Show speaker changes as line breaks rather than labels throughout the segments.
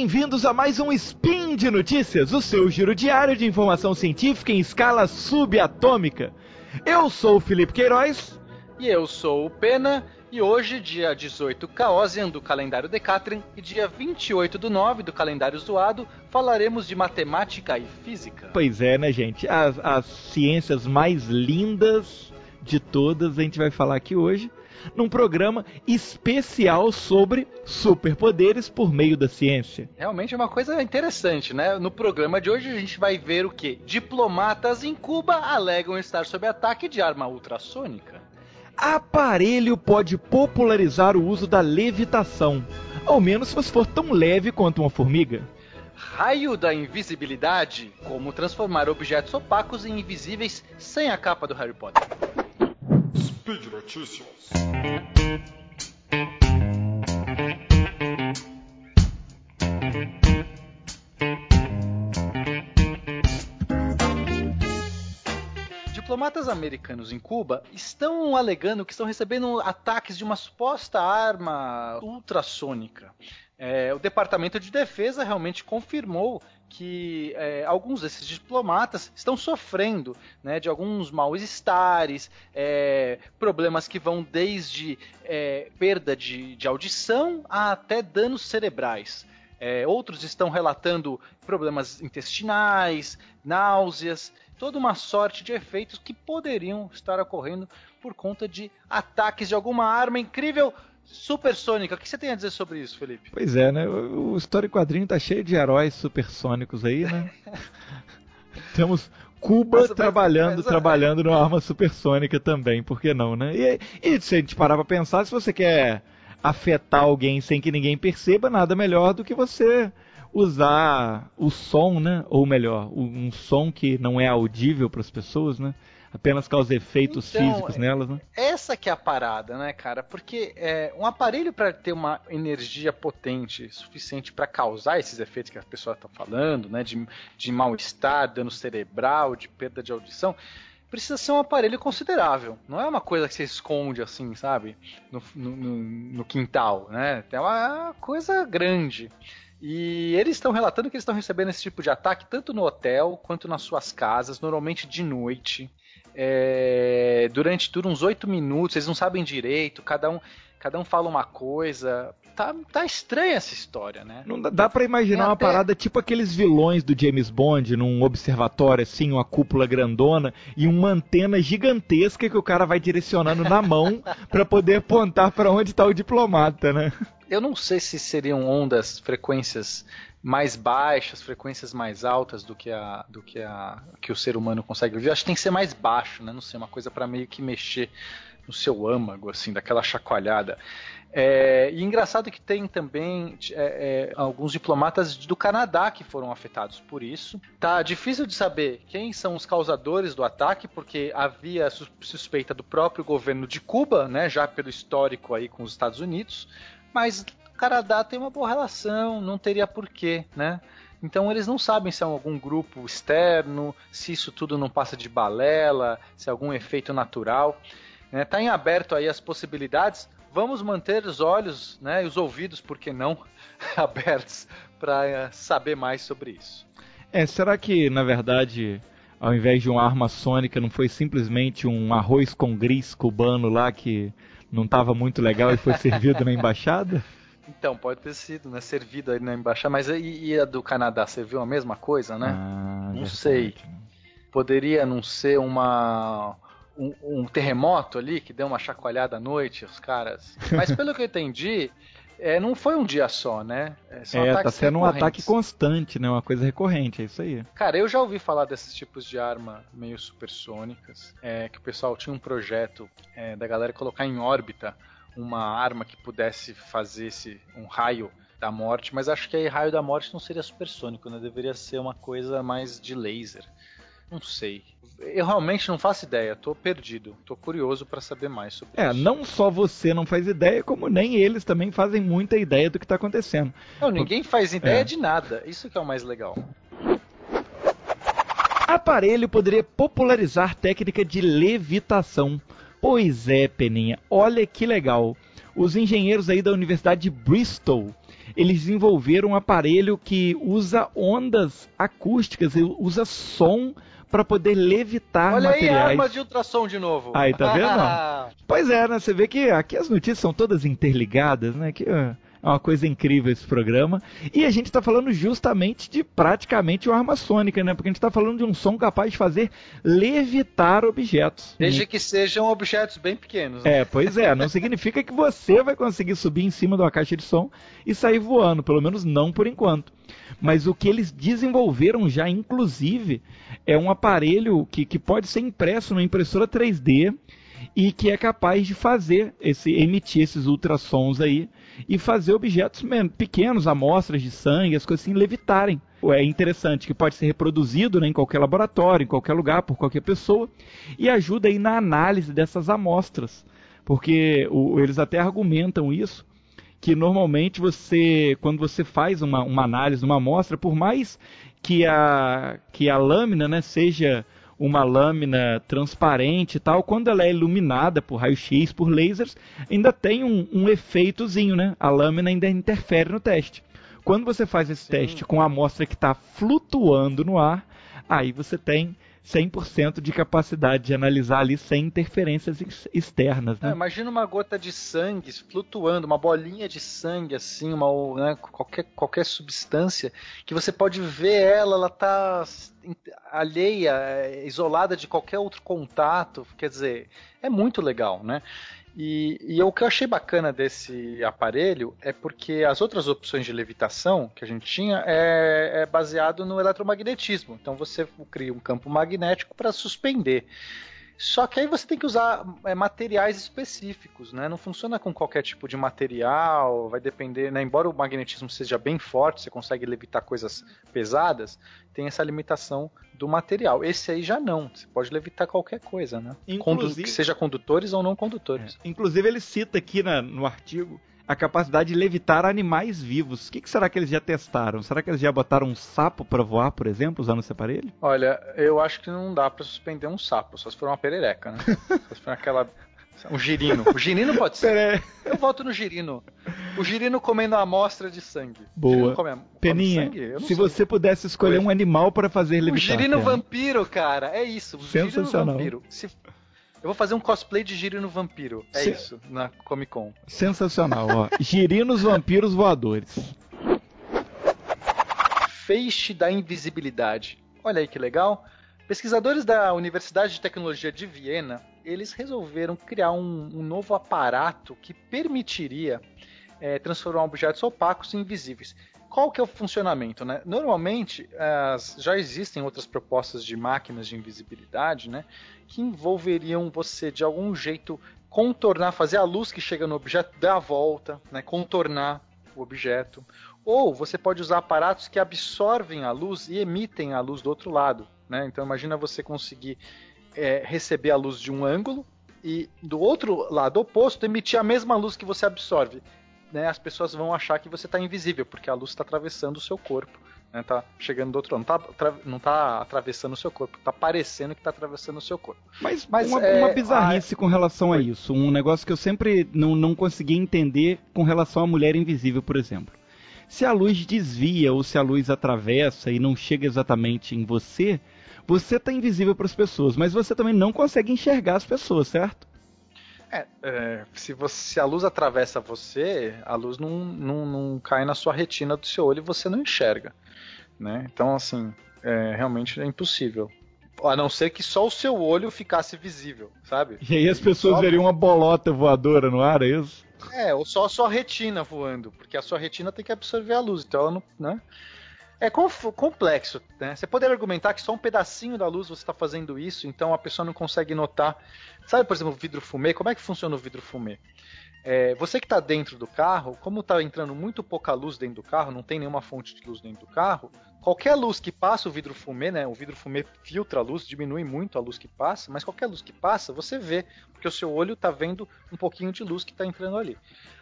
bem-vindos a mais um Spin de Notícias, o seu giro diário de informação científica em escala subatômica. Eu sou o Felipe Queiroz.
E eu sou o Pena. E hoje, dia 18 Caosian do calendário Decatrin e dia 28 do 9 do calendário zoado, falaremos de matemática e física.
Pois é, né, gente? As, as ciências mais lindas de todas a gente vai falar aqui hoje num programa especial sobre superpoderes por meio da ciência.
Realmente é uma coisa interessante, né? No programa de hoje a gente vai ver o que? Diplomatas em Cuba alegam estar sob ataque de arma ultrassônica.
Aparelho pode popularizar o uso da levitação, ao menos se for tão leve quanto uma formiga.
Raio da invisibilidade: como transformar objetos opacos em invisíveis sem a capa do Harry Potter. Speed Notícias. Diplomatas americanos em Cuba estão alegando que estão recebendo ataques de uma suposta arma ultrassônica. É, o Departamento de Defesa realmente confirmou que é, alguns desses diplomatas estão sofrendo né, de alguns mal-estares, é, problemas que vão desde é, perda de, de, audição até danos cerebrais. É, outros estão relatando problemas intestinais, náuseas, toda uma sorte de efeitos que poderiam estar ocorrendo por conta de ataques de alguma arma incrível supersônica. O que você tem a dizer sobre isso, Felipe?
Pois é, né? O, o História Quadrinho tá cheio de heróis supersônicos aí, né? Temos Cuba mas, trabalhando, mas, mas, trabalhando numa arma supersônica também, por que não, né? E, e se a gente parar pra pensar, se você quer afetar alguém sem que ninguém perceba, nada melhor do que você usar o som, né? Ou melhor, um som que não é audível para as pessoas, né? Apenas causa efeitos então, físicos nelas, né?
Essa que é a parada, né, cara? Porque é, um aparelho para ter uma energia potente suficiente para causar esses efeitos que a pessoa está falando, né, de, de mal-estar, dano cerebral, de perda de audição, precisa ser um aparelho considerável. Não é uma coisa que você esconde assim, sabe? No, no, no quintal, né? É uma coisa grande. E eles estão relatando que eles estão recebendo esse tipo de ataque tanto no hotel quanto nas suas casas, normalmente de noite é, durante tudo uns oito minutos, eles não sabem direito, cada um, cada um fala uma coisa. Tá, tá estranha essa história, né?
Não dá, dá para imaginar uma até... parada tipo aqueles vilões do James Bond num observatório assim, uma cúpula grandona e uma antena gigantesca que o cara vai direcionando na mão para poder apontar para onde tá o diplomata, né?
Eu não sei se seriam ondas, frequências mais baixas, frequências mais altas do que a do que a que o ser humano consegue ouvir. Acho que tem que ser mais baixo, né? Não sei, uma coisa para meio que mexer no seu âmago, assim, daquela chacoalhada. É, e engraçado que tem também é, é, alguns diplomatas do Canadá que foram afetados por isso. Tá difícil de saber quem são os causadores do ataque, porque havia suspeita do próprio governo de Cuba, né, já pelo histórico aí com os Estados Unidos, mas Canadá tem uma boa relação, não teria porquê, né? Então eles não sabem se é algum grupo externo, se isso tudo não passa de balela, se é algum efeito natural. Está né? Tá em aberto aí as possibilidades. Vamos manter os olhos né, e os ouvidos, por que não, abertos para eh, saber mais sobre isso.
É, será que na verdade, ao invés de uma arma sônica, não foi simplesmente um arroz com gris cubano lá que não estava muito legal e foi servido na embaixada?
Então, pode ter sido, né? Servido aí na embaixada. Mas e, e a do Canadá serviu a mesma coisa, né? Ah, não sei. Poderia não ser uma. Um, um, terremoto ali que deu uma chacoalhada à noite, os caras. Mas pelo que eu entendi, é, não foi um dia só, né?
É, são é tá sendo um ataque constante, né? Uma coisa recorrente, é isso aí.
Cara, eu já ouvi falar desses tipos de arma meio supersônicas, é, que o pessoal tinha um projeto é, da galera colocar em órbita uma arma que pudesse fazer esse, um raio da morte, mas acho que aí raio da morte não seria supersônico, né? Deveria ser uma coisa mais de laser. Não sei. Eu realmente não faço ideia, tô perdido. Tô curioso para saber mais sobre
é,
isso.
É, não só você não faz ideia, como nem eles também fazem muita ideia do que tá acontecendo.
Não, ninguém faz ideia é. de nada. Isso que é o mais legal.
Aparelho poderia popularizar técnica de levitação. Pois é, Peninha, olha que legal. Os engenheiros aí da Universidade de Bristol, eles desenvolveram um aparelho que usa ondas acústicas, usa som para poder levitar
Olha
materiais. Olha
aí, arma de ultrassom de novo.
Aí, tá vendo? pois é, né? Você vê que aqui as notícias são todas interligadas, né? Que é uma coisa incrível esse programa. E a gente está falando justamente de praticamente uma arma sônica, né? Porque a gente está falando de um som capaz de fazer levitar objetos.
Desde que sejam objetos bem pequenos. Né?
É, pois é. Não significa que você vai conseguir subir em cima de uma caixa de som e sair voando. Pelo menos não por enquanto. Mas o que eles desenvolveram já, inclusive, é um aparelho que, que pode ser impresso numa impressora 3D e que é capaz de fazer esse emitir esses ultrassons aí e fazer objetos pequenos, amostras de sangue, as coisas assim levitarem. É interessante que pode ser reproduzido né, em qualquer laboratório, em qualquer lugar, por qualquer pessoa, e ajuda aí na análise dessas amostras. Porque o, eles até argumentam isso, que normalmente você, quando você faz uma, uma análise, uma amostra, por mais que a, que a lâmina né, seja uma lâmina transparente e tal, quando ela é iluminada por raio-x, por lasers, ainda tem um, um efeitozinho, né? A lâmina ainda interfere no teste. Quando você faz esse Sim. teste com a amostra que está flutuando no ar, aí você tem 100% de capacidade de analisar ali sem interferências externas. Né?
É, imagina uma gota de sangue flutuando, uma bolinha de sangue assim, uma, né, qualquer, qualquer substância que você pode ver ela, ela está alheia, é, isolada de qualquer outro contato. Quer dizer, é muito legal, né? E, e, o que eu achei bacana desse aparelho é porque as outras opções de levitação que a gente tinha é, é baseado no eletromagnetismo. Então você cria um campo magnético para suspender. Só que aí você tem que usar é, materiais específicos, né? Não funciona com qualquer tipo de material, vai depender, né? Embora o magnetismo seja bem forte, você consegue levitar coisas pesadas, tem essa limitação do material. Esse aí já não, você pode levitar qualquer coisa, né? Inclusive, que seja condutores ou não condutores.
É. Inclusive ele cita aqui na, no artigo a capacidade de levitar animais vivos. O que, que, será que eles já testaram? Será que eles já botaram um sapo para voar, por exemplo, usando esse aparelho?
Olha, eu acho que não dá para suspender um sapo, só se for uma perereca, né? só se for aquela um girino. O girino pode ser. Eu voto no girino. O girino comendo a amostra de sangue.
Boa. Come, come Peninha, se sei. você pudesse escolher um animal para fazer levitar.
O girino vampiro, cara. É isso. O Sensacional. Girino vampiro. Se eu vou fazer um cosplay de Girino Vampiro. É Se... isso, na Comic Con.
Sensacional, ó. Girinos Vampiros Voadores.
Feixe da invisibilidade. Olha aí que legal. Pesquisadores da Universidade de Tecnologia de Viena, eles resolveram criar um, um novo aparato que permitiria é, transformar objetos opacos em invisíveis. Qual que é o funcionamento? Né? Normalmente, as, já existem outras propostas de máquinas de invisibilidade né, que envolveriam você, de algum jeito, contornar, fazer a luz que chega no objeto dar a volta, né, contornar o objeto. Ou você pode usar aparatos que absorvem a luz e emitem a luz do outro lado. Né? Então imagina você conseguir é, receber a luz de um ângulo e do outro lado oposto emitir a mesma luz que você absorve né, as pessoas vão achar que você está invisível, porque a luz está atravessando o seu corpo. Né, tá chegando do outro lado, não está não tá atravessando o seu corpo, está parecendo que está atravessando o seu corpo.
Mas, Mas uma, é, uma bizarrice a... com relação a isso, um negócio que eu sempre não, não consegui entender com relação à mulher invisível, por exemplo. Se a luz desvia ou se a luz atravessa e não chega exatamente em você, você está invisível para as pessoas, mas você também não consegue enxergar as pessoas, certo?
É, é, se, você, se a luz atravessa você, a luz não, não, não cai na sua retina do seu olho e você não enxerga. Né? Então, assim, é, realmente é impossível. A não ser que só o seu olho ficasse visível, sabe?
E aí as pessoas só... veriam uma bolota voadora no ar, é isso?
É, ou só a sua retina voando, porque a sua retina tem que absorver a luz, então ela não. Né? É complexo, né? Você poderia argumentar que só um pedacinho da luz você está fazendo isso, então a pessoa não consegue notar. Sabe, por exemplo, o vidro fumê? Como é que funciona o vidro fumê? É, você que está dentro do carro, como está entrando muito pouca luz dentro do carro, não tem nenhuma fonte de luz dentro do carro, qualquer luz que passa o vidro fumê, né? O vidro fumê filtra a luz, diminui muito a luz que passa, mas qualquer luz que passa, você vê, porque o seu olho está vendo um pouquinho de luz que está entrando ali.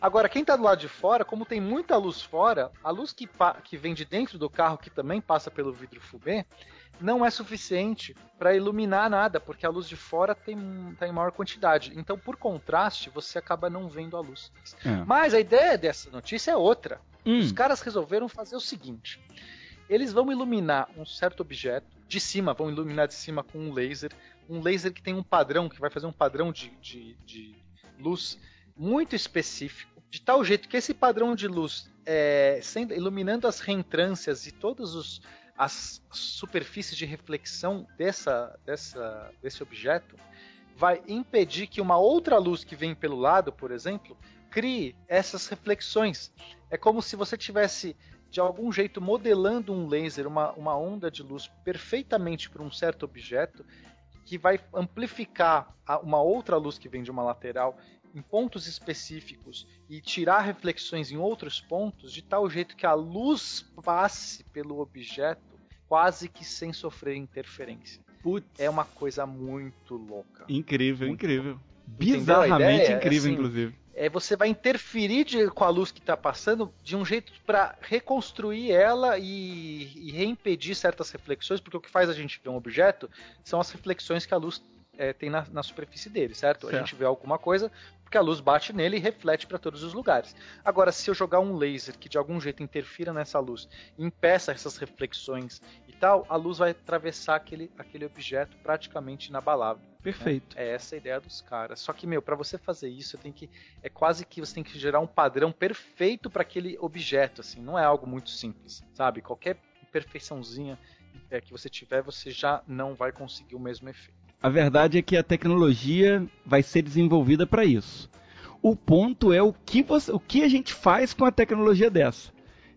Agora, quem está do lado de fora, como tem muita luz fora, a luz que, que vem de dentro do carro, que também passa pelo vidro fumê, não é suficiente para iluminar nada, porque a luz de fora tem, tá em maior quantidade. Então, por contraste, você acaba não vendo a luz. É. Mas a ideia dessa notícia é outra. Hum. Os caras resolveram fazer o seguinte: eles vão iluminar um certo objeto de cima, vão iluminar de cima com um laser, um laser que tem um padrão, que vai fazer um padrão de, de, de luz muito específico, de tal jeito que esse padrão de luz, é, sendo, iluminando as reentrâncias e todas os, as superfícies de reflexão dessa, dessa, desse objeto, vai impedir que uma outra luz que vem pelo lado, por exemplo, crie essas reflexões. É como se você tivesse de algum jeito modelando um laser, uma, uma onda de luz perfeitamente para um certo objeto, que vai amplificar uma outra luz que vem de uma lateral em pontos específicos e tirar reflexões em outros pontos, de tal jeito que a luz passe pelo objeto quase que sem sofrer interferência. Putz. É uma coisa muito louca.
Incrível, muito incrível. Louca. Bizarramente incrível, assim, inclusive
é, você vai interferir de, com a luz que está passando de um jeito para reconstruir ela e, e reimpedir certas reflexões, porque o que faz a gente ver um objeto são as reflexões que a luz é, tem na, na, superfície dele, certo? certo? A gente vê alguma coisa porque a luz bate nele e reflete para todos os lugares. Agora, se eu jogar um laser que de algum jeito interfira nessa luz, impeça essas reflexões e tal, a luz vai atravessar aquele, aquele objeto praticamente inabalável. Né?
Perfeito.
Né? É essa a ideia dos caras. Só que, meu, para você fazer isso, tem que é quase que você tem que gerar um padrão perfeito para aquele objeto, assim. Não é algo muito simples, sabe? Qualquer imperfeiçãozinha é, que você tiver, você já não vai conseguir o mesmo efeito.
A verdade é que a tecnologia vai ser desenvolvida para isso. O ponto é o que, você, o que a gente faz com a tecnologia dessa.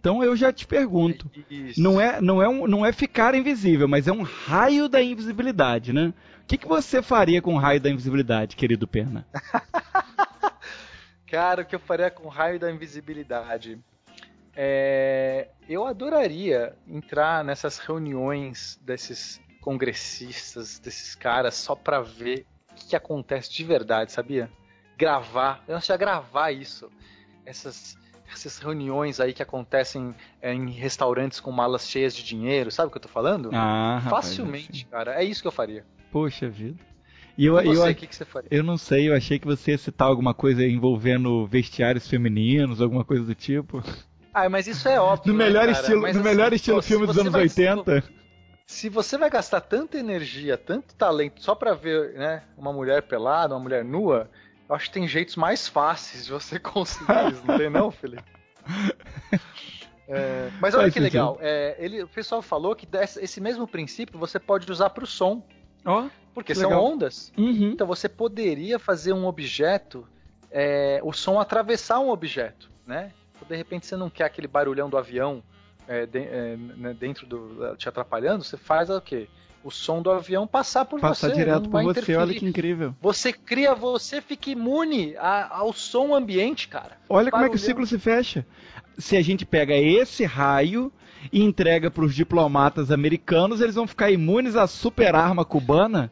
Então eu já te pergunto, não é, não, é um, não é ficar invisível, mas é um raio da invisibilidade, né? O que, que você faria com o raio da invisibilidade, querido Perna?
Cara, o que eu faria com o raio da invisibilidade? É, eu adoraria entrar nessas reuniões desses congressistas, desses caras, só pra ver o que, acontece de verdade, sabia? Gravar, eu acho gravar isso. Essas, essas reuniões aí que acontecem é, em restaurantes com malas cheias de dinheiro, sabe o que eu tô falando?
Ah,
Facilmente,
rapaz,
cara. É isso que eu faria.
Poxa vida. E eu, e você, eu, que que você faria? eu não sei, eu achei que você ia citar alguma coisa envolvendo vestiários femininos, alguma coisa do tipo.
Ah, mas isso é óbvio.
No melhor né, estilo, no assim, melhor estilo filme dos anos 80
se você vai gastar tanta energia, tanto talento só para ver, né, uma mulher pelada, uma mulher nua, eu acho que tem jeitos mais fáceis de você conseguir isso, não tem não, Felipe? É, mas olha que legal, é, ele, o pessoal falou que esse mesmo princípio você pode usar para o som.
Oh,
porque são
legal.
ondas.
Uhum.
Então você poderia fazer um objeto, é, o som atravessar um objeto, né? De repente você não quer aquele barulhão do avião é, de, é, né, dentro do. te atrapalhando, você faz o quê? O som do avião passar por
passar
você.
Passar direto por você, interferir. olha que incrível.
Você cria, você fica imune a, ao som ambiente, cara.
Olha como é que o ciclo se fecha. Se a gente pega esse raio e entrega para os diplomatas americanos, eles vão ficar imunes à super arma cubana.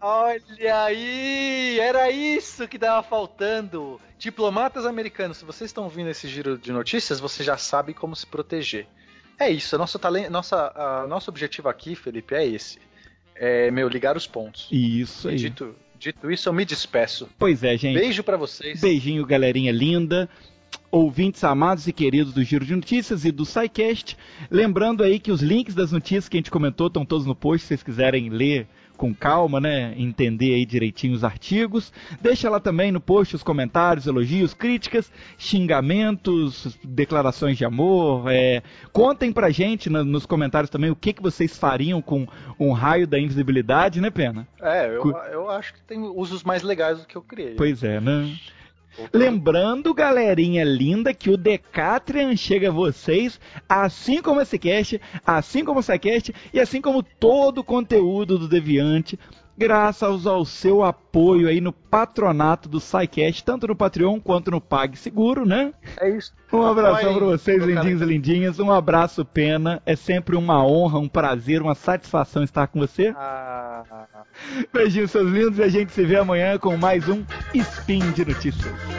Olha aí, era isso que tava faltando. Diplomatas americanos, se vocês estão ouvindo esse giro de notícias, você já sabe como se proteger. É isso, nosso, talento, nossa, a, nosso objetivo aqui, Felipe, é esse. É, meu, ligar os pontos.
Isso aí.
Dito, dito isso, eu me despeço.
Pois é, gente.
Beijo para vocês.
Beijinho, galerinha linda. Ouvintes amados e queridos do Giro de Notícias e do SciCast. Lembrando aí que os links das notícias que a gente comentou estão todos no post, se vocês quiserem ler com calma, né? Entender aí direitinho os artigos. Deixa lá também no post os comentários, elogios, críticas, xingamentos, declarações de amor. É... Contem pra gente no, nos comentários também o que, que vocês fariam com um raio da invisibilidade, né, Pena?
É, eu, eu acho que tem usos mais legais do que eu criei.
Pois é, né? Lembrando, galerinha linda, que o Decatrian chega a vocês, assim como esse cast, assim como o SciCast e assim como todo o conteúdo do Deviante, graças ao seu apoio aí no patronato do SciCast, tanto no Patreon quanto no PagSeguro, né?
É isso.
Um abração para vocês, lindinhos e lindinhas. Um abraço, Pena. É sempre uma honra, um prazer, uma satisfação estar com você.
Ah.
Beijinhos, seus lindos, e a gente se vê amanhã com mais um Spin de Notícias.